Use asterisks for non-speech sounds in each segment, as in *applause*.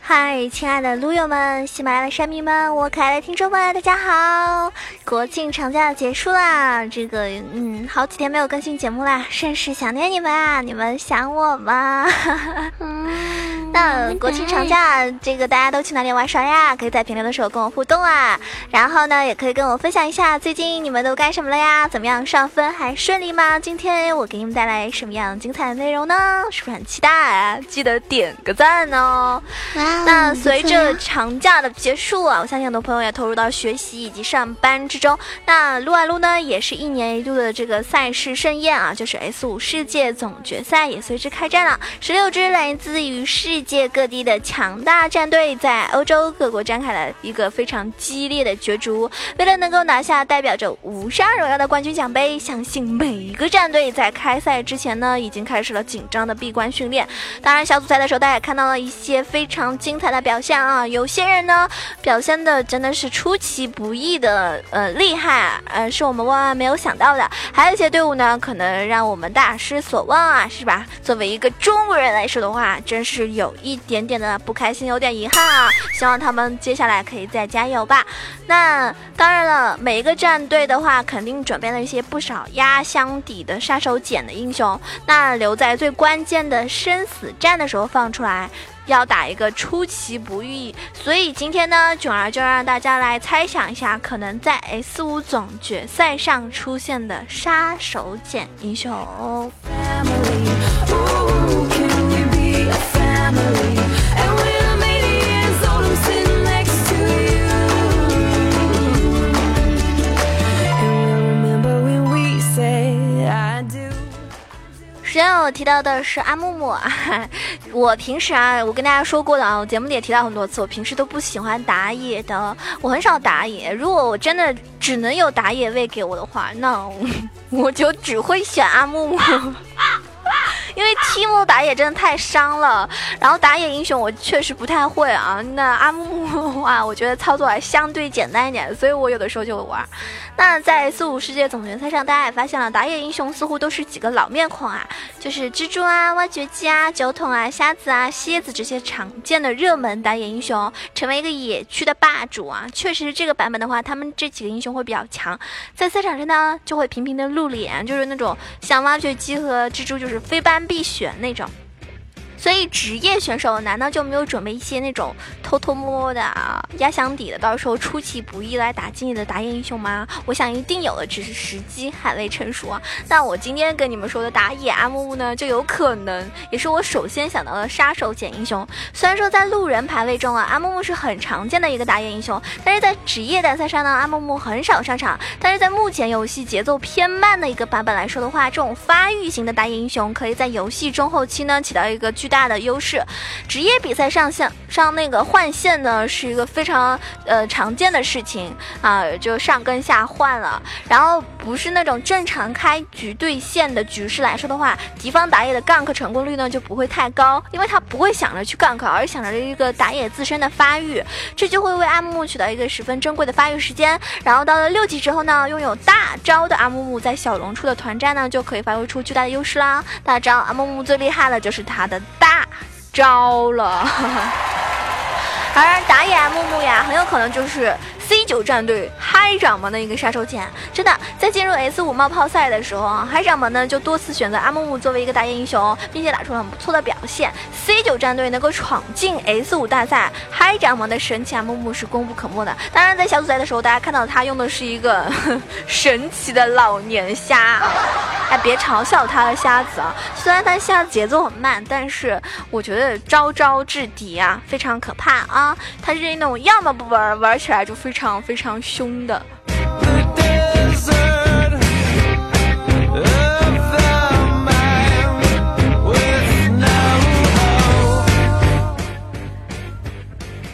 嗨，亲爱的撸友们、喜马拉雅的山民们，我可爱的听众们，大家好！国庆长假结束啦，这个嗯，好几天没有更新节目啦，甚是想念你们啊！你们想我吗？*laughs* 那国庆长假，这个大家都去哪里玩耍呀？可以在评论的时候跟我互动啊。然后呢，也可以跟我分享一下最近你们都干什么了呀？怎么样，上分还顺利吗？今天我给你们带来什么样精彩的内容呢？是不是很期待啊？记得点个赞哦。那随着长假的结束啊，我相信很多朋友也投入到学习以及上班之中。那撸啊撸呢，也是一年一度的这个赛事盛宴啊，就是 S 五世界总决赛也随之开战了。十六支来自于世界各地的强大战队，在欧洲各国展开了一个非常激烈的角逐。为了能够拿下代表着无上荣耀的冠军奖杯，相信每一个战队在开赛之前呢，已经开始了紧张的闭关训练。当然，小组赛的时候，大家也看到了一些非常精彩的表现啊！有些人呢，表现的真的是出其不意的，呃，厉害，呃，是我们万万没有想到的。还有一些队伍呢，可能让我们大失所望啊，是吧？作为一个中国人来说的话，真是有一点点的不开心，有点遗憾啊！希望他们接下来可以再加油吧。那当然了，每一个战队的话，肯定准备了一些不少压箱底的杀手锏的英雄，那留在最关键的生死战的时候放出来。要打一个出其不意，所以今天呢，囧儿就让大家来猜想一下，可能在 S 五总决赛上出现的杀手锏英雄。首先我提到的是阿木木，*laughs* 我平时啊，我跟大家说过的啊，我节目里也提到很多次，我平时都不喜欢打野的，我很少打野。如果我真的只能有打野位给我的话，那 *laughs* 我就只会选阿木木。因为 Timo 打野真的太伤了，然后打野英雄我确实不太会啊。那阿木木的话，我觉得操作还相对简单一点，所以我有的时候就会玩。那在四五世界总决赛上，大家也发现了，打野英雄似乎都是几个老面孔啊，就是蜘蛛啊、挖掘机啊、酒桶啊、瞎子啊、蝎子这些常见的热门打野英雄，成为一个野区的霸主啊。确实，这个版本的话，他们这几个英雄会比较强，在赛场上呢就会频频的露脸，就是那种像挖掘机和蜘蛛就是非班必选那种。所以职业选手难道就没有准备一些那种偷偷摸摸的啊压箱底的，到时候出其不意来打击你的打野英雄吗？我想一定有的，只是时机还未成熟啊。那我今天跟你们说的打野阿木木呢，就有可能也是我首先想到的杀手锏英雄。虽然说在路人排位中啊，阿木木是很常见的一个打野英雄，但是在职业单赛上呢，阿木木很少上场。但是在目前游戏节奏偏慢的一个版本来说的话，这种发育型的打野英雄可以在游戏中后期呢起到一个巨大大的优势。职业比赛上线上那个换线呢，是一个非常呃常见的事情啊，就上跟下换了。然后不是那种正常开局对线的局势来说的话，敌方打野的 gank 成功率呢就不会太高，因为他不会想着去 gank，而想着一个打野自身的发育，这就会为阿木木取得一个十分珍贵的发育时间。然后到了六级之后呢，拥有大招的阿木木在小龙出的团战呢就可以发挥出巨大的优势啦。大招阿木木最厉害的就是他的大招了。*laughs* 而打野木木呀，很有可能就是 C 九战队嗨掌门的一个杀手锏。真的，在进入 S 五冒泡赛的时候啊，嗨掌门呢就多次选择阿木木作为一个打野英雄，并且打出了很不错的表现。C 九战队能够闯进 S 五大赛，嗨掌门的神奇阿木木是功不可没的。当然，在小组赛的时候，大家看到他用的是一个 *laughs* 神奇的老年虾。哎，别嘲笑他的瞎子啊！虽然他瞎子节奏很慢，但是我觉得招招制敌啊，非常可怕啊！他是那种要么不玩，玩起来就非常非常凶的。The desert of the mind with no hope.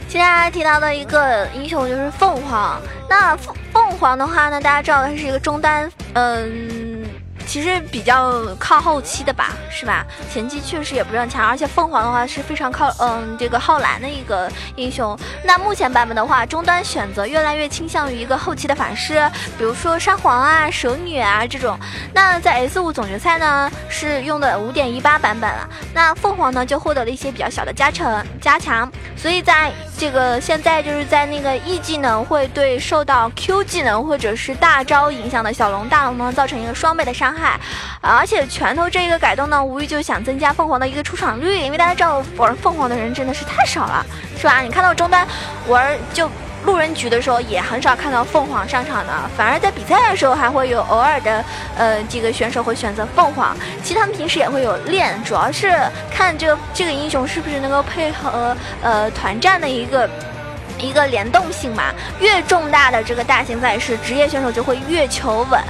接下来提到的一个英雄就是凤凰。那凤凤凰的话呢，大家知道它是一个中单，嗯。其实比较靠后期的吧，是吧？前期确实也不是很强，而且凤凰的话是非常靠嗯这个耗蓝的一个英雄。那目前版本的话，中单选择越来越倾向于一个后期的法师，比如说沙皇啊、蛇女啊这种。那在 S 五总决赛呢是用的五点一八版本了，那凤凰呢就获得了一些比较小的加成加强，所以在这个现在就是在那个 E 技能会对受到 Q 技能或者是大招影响的小龙、大龙呢造成一个双倍的伤害，而且拳头这一个改动呢，无疑就想增加凤凰的一个出场率，因为大家知道玩凤凰的人真的是太少了，是吧？你看到中单玩就。路人局的时候也很少看到凤凰上场的，反而在比赛的时候还会有偶尔的，呃，几个选手会选择凤凰。其实他们平时也会有练，主要是看这个这个英雄是不是能够配合呃团战的一个。一个联动性嘛，越重大的这个大型赛事，职业选手就会越求稳，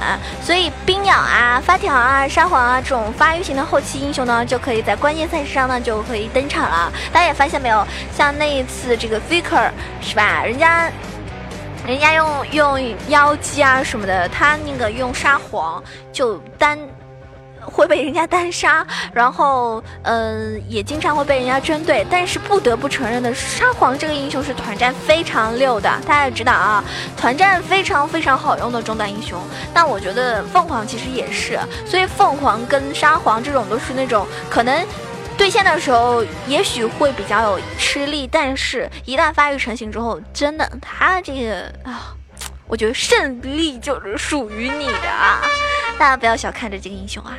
所以冰鸟啊、发条啊、沙皇啊这种发育型的后期英雄呢，就可以在关键赛事上呢就可以登场了。大家也发现没有，像那一次这个 Faker 是吧，人家。人家用用妖姬啊什么的，他那个用沙皇就单会被人家单杀，然后嗯、也经常会被人家针对。但是不得不承认的是，沙皇这个英雄是团战非常溜的，大家也知道啊，团战非常非常好用的中单英雄。那我觉得凤凰其实也是，所以凤凰跟沙皇这种都是那种可能。对线的时候也许会比较有吃力，但是一旦发育成型之后，真的他这个啊，我觉得胜利就是属于你的啊！大家不要小看这几个英雄啊。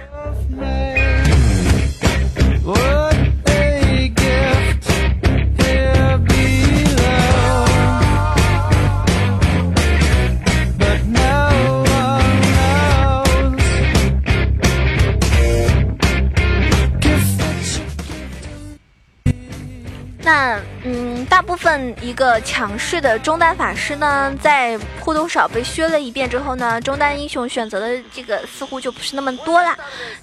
那嗯，大部分一个强势的中单法师呢，在或多或少被削了一遍之后呢，中单英雄选择的这个似乎就不是那么多啦。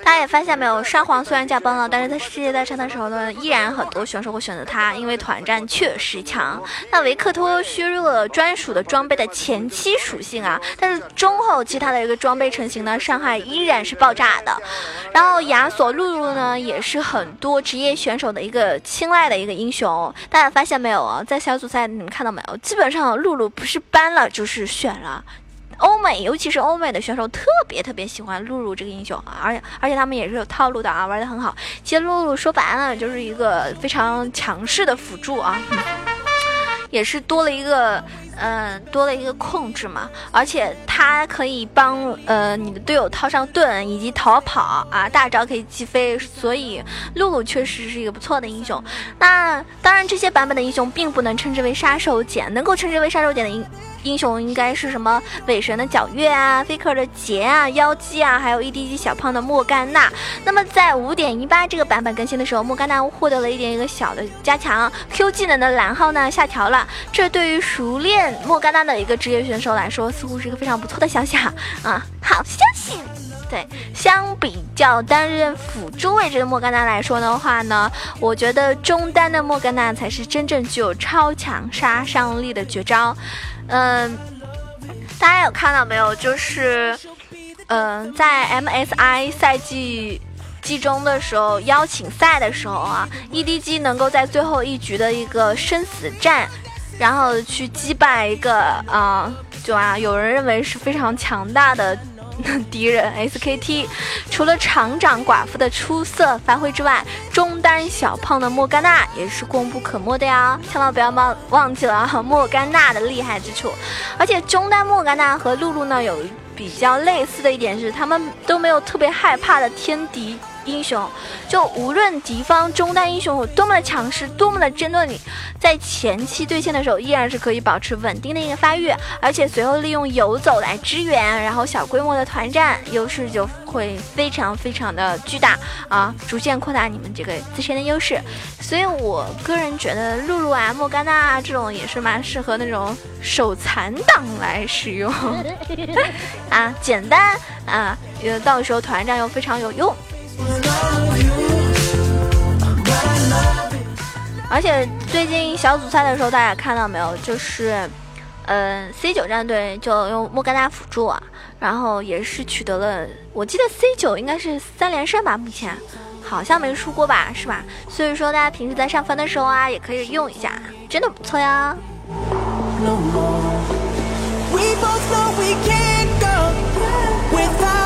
大家也发现没有，沙皇虽然驾崩了，但是在世界大战的时候呢，依然很多选手会选择他，因为团战确实强。那维克托削弱了专属的装备的前期属性啊，但是中后期他的一个装备成型呢，伤害依然是爆炸的。然后亚索露露呢，也是很多职业选手的一个青睐的一个英雄。大家发现没有啊？在小组赛你们看到没有？基本上露露不是搬了就是选了。欧美，尤其是欧美的选手，特别特别喜欢露露这个英雄啊，而且而且他们也是有套路的啊，玩的很好。其实露露说白了就是一个非常强势的辅助啊，也是多了一个，嗯、多了一个控制嘛，而且它可以帮呃你的队友套上盾以及逃跑啊，大招可以击飞，所以露露确实是一个不错的英雄。那当然，这些版本的英雄并不能称之为杀手锏，能够称之为杀手锏的英英雄应该是什么？伪神的皎月啊，Faker 的杰啊，妖姬啊，还有 EDG 小胖的莫甘娜。那么在五点一八这个版本更新的时候，莫甘娜获得了一点一个小的加强，Q 技能的蓝耗呢下调了，这对于熟练莫甘娜的一个职业选手来说，似乎是一个非常不错的消息啊！啊，好消息。对，相比较担任辅助位置的莫甘娜来说的话呢，我觉得中单的莫甘娜才是真正具有超强杀伤力的绝招。嗯，大家有看到没有？就是，嗯，在 MSI 赛季。季中的时候，邀请赛的时候啊，EDG 能够在最后一局的一个生死战，然后去击败一个啊、就啊，有人认为是非常强大的 *laughs* 敌人 SKT。除了厂长寡妇的出色发挥之外，中单小胖的莫甘娜也是功不可没的呀，千万不要忘忘记了啊 *laughs* 莫甘娜的厉害之处。而且中单莫甘娜和露露呢有比较类似的一点是，他们都没有特别害怕的天敌。英雄，就无论敌方中单英雄有多么的强势，多么的针对你，在前期对线的时候，依然是可以保持稳定的一个发育，而且随后利用游走来支援，然后小规模的团战优势就会非常非常的巨大啊，逐渐扩大你们这个自身的优势。所以我个人觉得露露啊、莫甘娜啊这种也是蛮适合那种手残党来使用 *laughs* 啊，简单啊，呃，到时候团战又非常有用。而且最近小组赛的时候，大家看到没有？就是，呃，C 九战队就用莫甘娜辅助啊，然后也是取得了，我记得 C 九应该是三连胜吧，目前好像没输过吧，是吧？所以说大家平时在上分的时候啊，也可以用一下，真的不错呀。no more. We both know we can't go without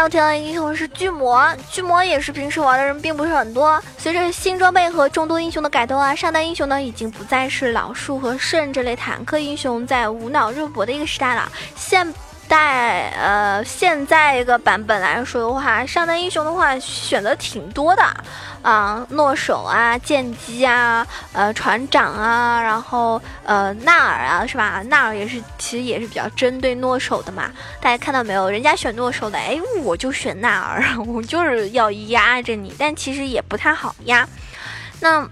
要提到的英雄是巨魔，巨魔也是平时玩的人并不是很多。随着新装备和众多英雄的改动啊，上单英雄呢已经不再是老树和圣这类坦克英雄在无脑肉搏的一个时代了。现在呃，现在一个版本来说的话，上单英雄的话选择挺多的，啊，诺手啊，剑姬啊，呃，船长啊，然后呃，纳尔啊，是吧？纳尔也是，其实也是比较针对诺手的嘛。大家看到没有？人家选诺手的，哎，我就选纳尔，*laughs* 我就是要压着你，但其实也不太好压。那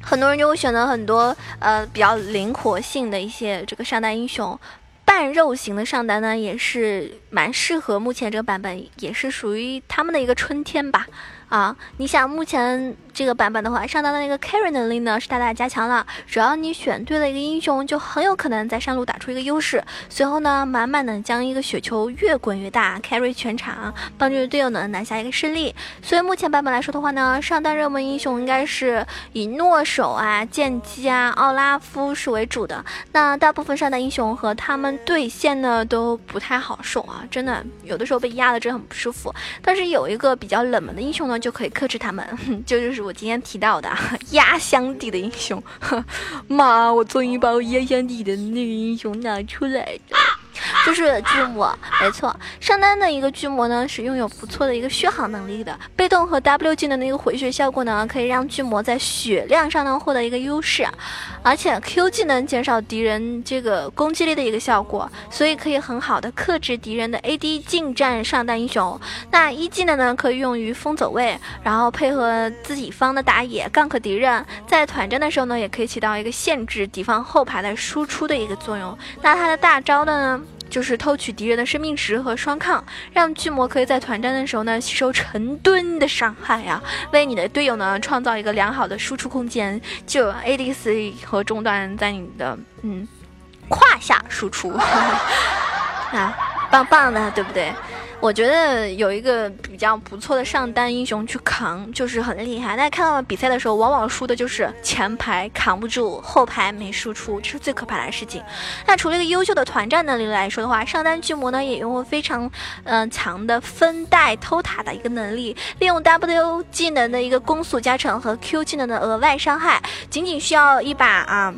很多人就会选择很多呃比较灵活性的一些这个上单英雄。半肉型的上单呢，也是蛮适合目前这个版本，也是属于他们的一个春天吧。啊，你想目前这个版本的话，上单的那个 carry 能力呢是大大加强了，只要你选对了一个英雄，就很有可能在上路打出一个优势，随后呢满满的将一个雪球越滚越大，carry 全场，帮助队友呢拿下一个胜利。所以目前版本来说的话呢，上单热门英雄应该是以诺手啊、剑姬啊、奥拉夫是为主的。那大部分上单英雄和他们对线呢都不太好受啊，真的有的时候被压的真的很不舒服。但是有一个比较冷门的英雄呢，就可以克制他们，*laughs* 这就是我今天提到的压箱底的英雄。*laughs* 妈，我终于把我压箱底的那个英雄拿出来了。就是巨魔，没错，上单的一个巨魔呢是拥有不错的一个续航能力的，被动和 W 技能的一个回血效果呢，可以让巨魔在血量上呢获得一个优势，而且 Q 技能减少敌人这个攻击力的一个效果，所以可以很好的克制敌人的 AD 近战上单英雄。那一技能呢可以用于封走位，然后配合自己方的打野 gank 敌人，在团战的时候呢也可以起到一个限制敌方后排的输出的一个作用。那它的大招的呢？就是偷取敌人的生命值和双抗，让巨魔可以在团战的时候呢吸收成吨的伤害啊，为你的队友呢创造一个良好的输出空间，就 ADC 和中段在你的嗯胯下输出 *laughs* 啊，棒棒的，对不对？我觉得有一个比较不错的上单英雄去扛，就是很厉害。大家看到比赛的时候，往往输的就是前排扛不住，后排没输出，这是最可怕的事情。那除了一个优秀的团战能力来说的话，上单巨魔呢也拥有非常嗯、强的分带偷塔的一个能力，利用 W 技能的一个攻速加成和 Q 技能的额外伤害，仅仅需要一把啊。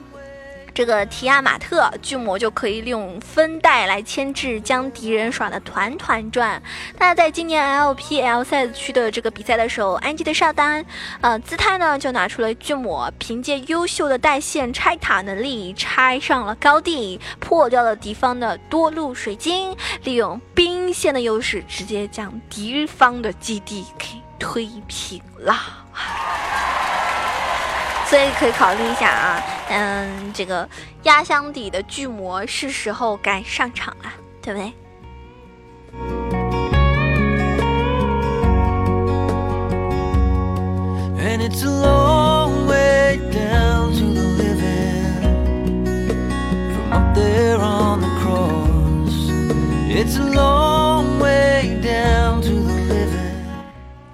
这个提亚马特巨魔就可以利用分带来牵制，将敌人耍得团团转。那在今年 LPL 赛区的这个比赛的时候，安吉的上单，呃，姿态呢就拿出了巨魔，凭借优秀的带线拆塔能力，拆上了高地，破掉了敌方的多路水晶，利用兵线的优势，直接将敌方的基地给推平了。*laughs* 所以可以考虑一下啊，嗯，这个压箱底的巨魔是时候该上场了，对不对？And it's a long way down to the living from up there on the cross. It's a long way down to the living.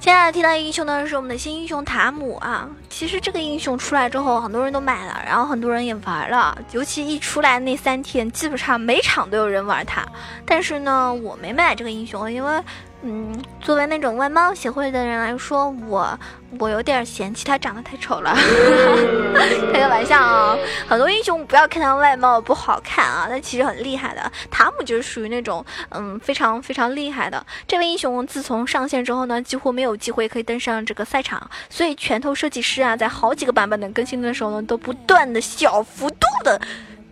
接下来提到英雄呢，是我们的新英雄塔姆啊。其实这个英雄出来之后，很多人都买了，然后很多人也玩了。尤其一出来那三天，基本上每场都有人玩它。但是呢，我没买这个英雄，因为，嗯，作为那种外貌协会的人来说，我我有点嫌弃他长得太丑了。*laughs* 开个玩笑啊，很多英雄不要看他外貌不好看啊，他其实很厉害的。塔姆就是属于那种嗯非常非常厉害的这位英雄。自从上线之后呢，几乎没有机会可以登上这个赛场，所以拳头设计师啊，在好几个版本的更新的时候呢，都不断的小幅度的。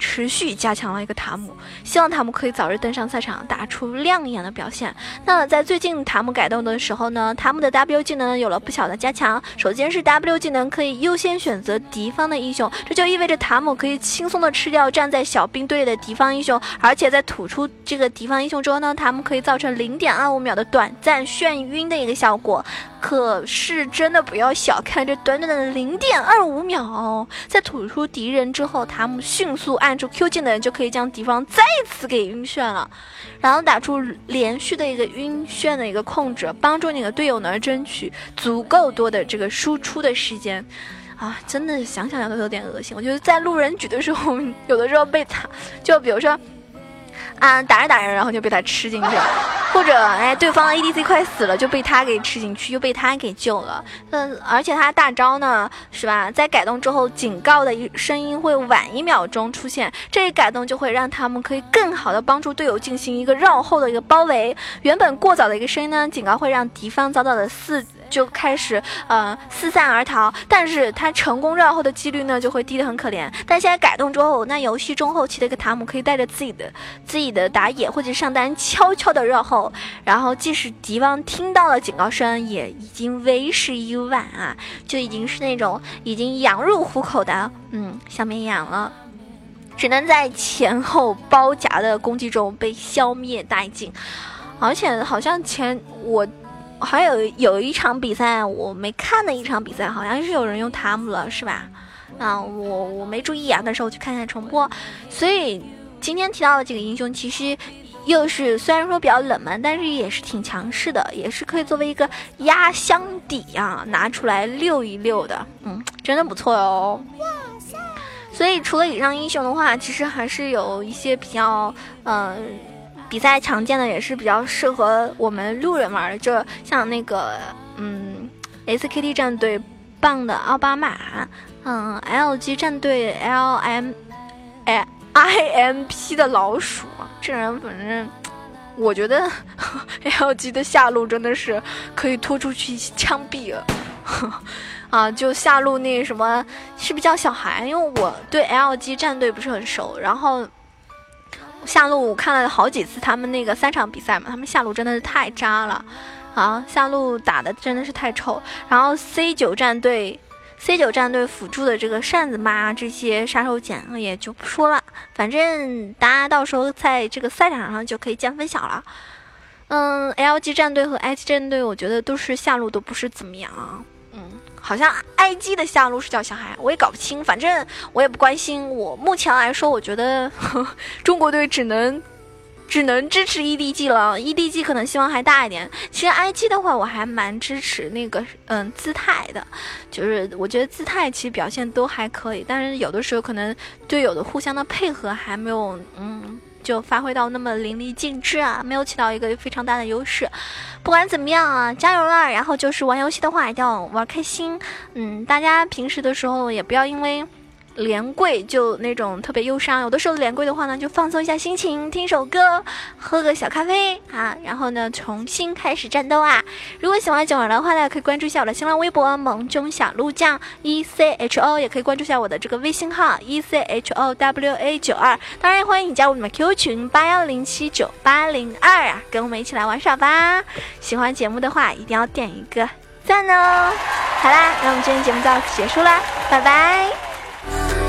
持续加强了一个塔姆，希望塔姆可以早日登上赛场，打出亮眼的表现。那在最近塔姆改动的时候呢，塔姆的 W 技能有了不小的加强。首先是 W 技能可以优先选择敌方的英雄，这就意味着塔姆可以轻松的吃掉站在小兵队的敌方英雄，而且在吐出这个敌方英雄之后呢，塔姆可以造成零点二五秒的短暂眩晕的一个效果。可是真的不要小看这短短的零点二五秒哦，在吐出敌人之后，塔姆迅速按按住 Q 技能就可以将敌方再次给晕眩了，然后打出连续的一个晕眩的一个控制，帮助你的队友呢争取足够多的这个输出的时间。啊，真的想想都有点恶心。我觉得在路人局的时候，有的时候被他，就比如说。啊，打着打着，然后就被他吃进去了，或者哎，对方的 EDC 快死了，就被他给吃进去，又被他给救了。嗯，而且他大招呢，是吧？在改动之后，警告的一声音会晚一秒钟出现，这一改动就会让他们可以更好的帮助队友进行一个绕后的一个包围。原本过早的一个声音呢，警告会让敌方遭到的四。就开始呃四散而逃，但是他成功绕后的几率呢就会低得很可怜。但现在改动之后，那游戏中后期的一个塔姆可以带着自己的自己的打野或者上单悄悄的绕后，然后即使敌方听到了警告声，也已经为时已晚啊，就已经是那种已经羊入虎口的嗯小绵羊了，只能在前后包夹的攻击中被消灭殆尽。而且好像前我。还有有一场比赛我没看的一场比赛，好像是有人用塔姆了，是吧？啊，我我没注意啊，到时候我去看看重播。所以今天提到的几个英雄，其实又是虽然说比较冷门，但是也是挺强势的，也是可以作为一个压箱底啊拿出来溜一溜的。嗯，真的不错哦。所以除了以上英雄的话，其实还是有一些比较嗯。比赛常见的也是比较适合我们路人玩的，就像那个嗯，SKT 战队棒的奥巴马，嗯，LG 战队 L M I M P 的老鼠，这人反正我觉得 *laughs* LG 的下路真的是可以拖出去枪毙了，啊，就下路那什么是不是叫小孩？因为我对 LG 战队不是很熟，然后。下路我看了好几次他们那个三场比赛嘛，他们下路真的是太渣了，啊，下路打的真的是太臭。然后 C 九战队，C 九战队辅助的这个扇子妈这些杀手锏也就不说了，反正大家到时候在这个赛场上就可以见分晓了。嗯，LG 战队和 i G 战队，我觉得都是下路都不是怎么样。嗯好像 IG 的下路是叫小孩，我也搞不清，反正我也不关心。我目前来说，我觉得 *laughs* 中国队只能只能支持 EDG 了，EDG 可能希望还大一点。其实 IG 的话，我还蛮支持那个嗯姿态的，就是我觉得姿态其实表现都还可以，但是有的时候可能队友的互相的配合还没有嗯。就发挥到那么淋漓尽致啊，没有起到一个非常大的优势。不管怎么样啊，加油啦！然后就是玩游戏的话，一定要玩开心。嗯，大家平时的时候也不要因为。连跪就那种特别忧伤，有的时候连跪的话呢，就放松一下心情，听首歌，喝个小咖啡啊，然后呢重新开始战斗啊。如果喜欢九儿的话呢，可以关注一下我的新浪微博萌中小鹿酱 E C H O，也可以关注一下我的这个微信号 E C H O W A 九二。当然欢迎你加入我们的 Q 群八幺零七九八零二啊，跟我们一起来玩耍吧。喜欢节目的话，一定要点一个赞哦。好啦，那我们今天节目到此结束啦，拜拜。Bye.